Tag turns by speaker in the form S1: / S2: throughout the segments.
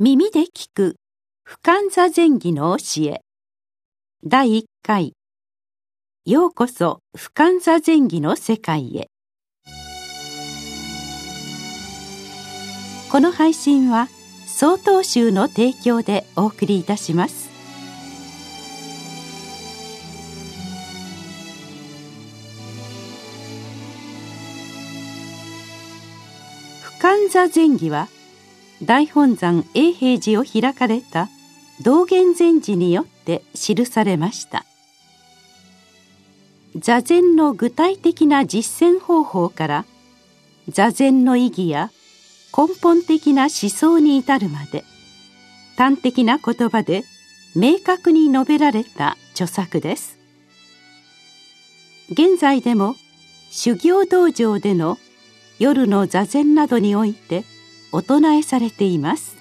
S1: 耳で聞く不感座前儀の教え。第1回。ようこそ不感座前儀の世界へ。この配信は曹洞宗の提供でお送りいたします。不感座前儀は大本山永平寺を開かれた道元禅師によって記されました。座禅の具体的な実践方法から座禅の意義や根本的な思想に至るまで端的な言葉で明確に述べられた著作です。現在でも修行道場での夜の座禅などにおいてお唱えされています。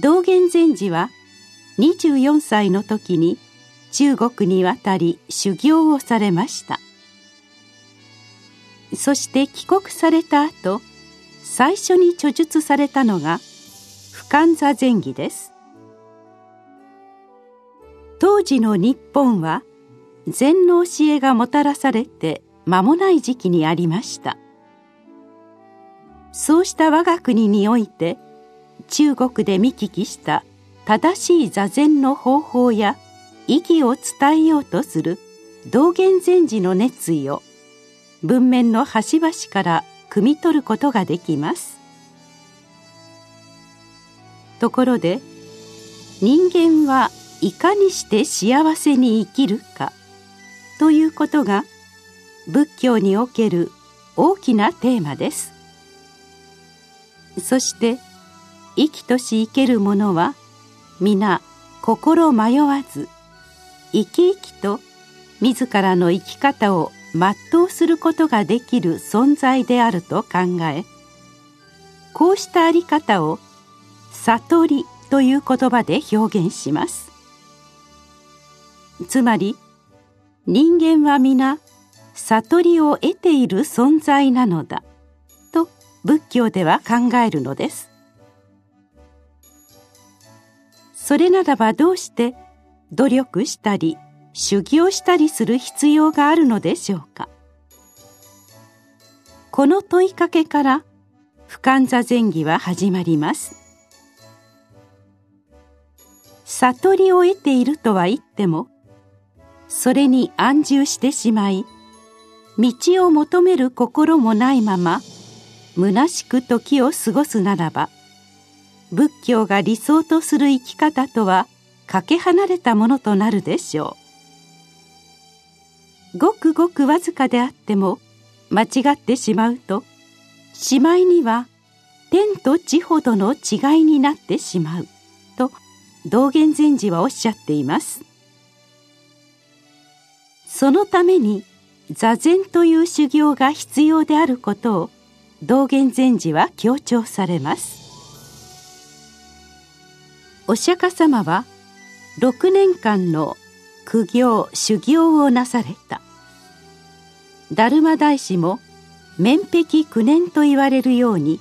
S1: 道元禅師は24歳の時に中国に渡り修行をされました。そして帰国された後最初に著述されたのが不感座禅儀です。当時の日本は禅の教えがもたらされて間もない時期にありました。そうした我が国において中国で見聞きした正しい座禅の方法や意義を伝えようとする道元禅師の熱意を文面の端々から汲み取ることができます。ところで人間はいかにして幸せに生きるかということが仏教における大きなテーマです。そして生きとし生ける者は皆心迷わず生き生きと自らの生き方を全うすることができる存在であると考えこうしたあり方を悟りという言葉で表現します。つまり人間は皆悟りを得ている存在なのだ。仏教では考えるのです。それならばどうして努力したり修行したりする必要があるのでしょうか？この問いかけから不感座前儀は始まります。悟りを得ているとは言ってもそれに安住してしまい道を求める心もないまま虚しく時を過ごすならば仏教が理想とする生き方とはかけ離れたものとなるでしょう。ごくごくわずかであっても間違ってしまうとしまいには天と地ほどの違いになってしまうと道元禅師はおっしゃっています。そのために座禅という修行が必要であることを道元禅師は強調されます。お釈迦様は6年間の苦行修行をなされた。達磨大師も面壁9年と言われるように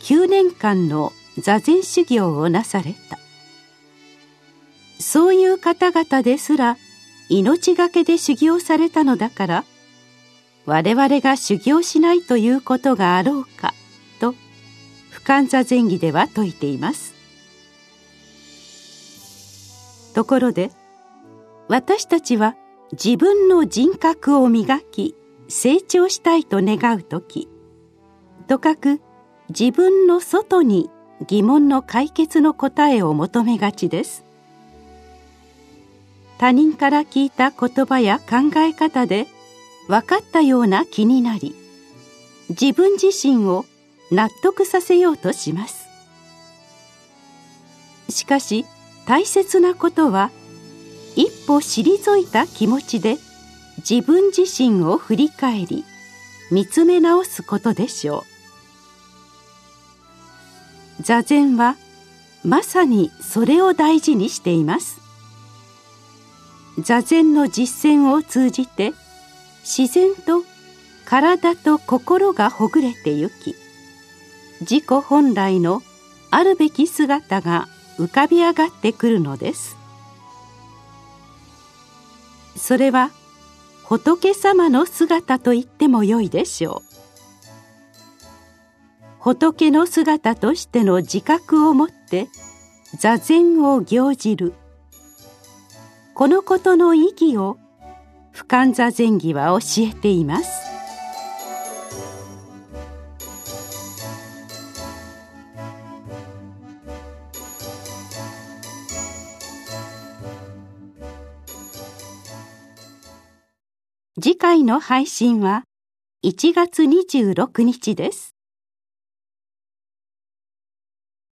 S1: 9年間の座禅修行をなされた。そういう方々ですら命がけで修行されたのだから我々が修行しないということがあろうかと不感座前儀では説いています。ところで私たちは自分の人格を磨き成長したいと願う時とかく自分の外に疑問の解決の答えを求めがちです。他人から聞いた言葉や考え方で分かったような気になり自分自身を納得させようとします。しかし大切なことは一歩退いた気持ちで自分自身を振り返り見つめ直すことでしょう。座禅はまさにそれを大事にしています。座禅の実践を通じて自然と体と心がほぐれてゆき自己本来のあるべき姿が浮かび上がってくるのです。それは仏様の姿と言ってもよいでしょう。仏の姿としての自覚をもって座禅を行じる。このことの意義を俯瞰座禅儀は教えています次回の配信は1月26日です。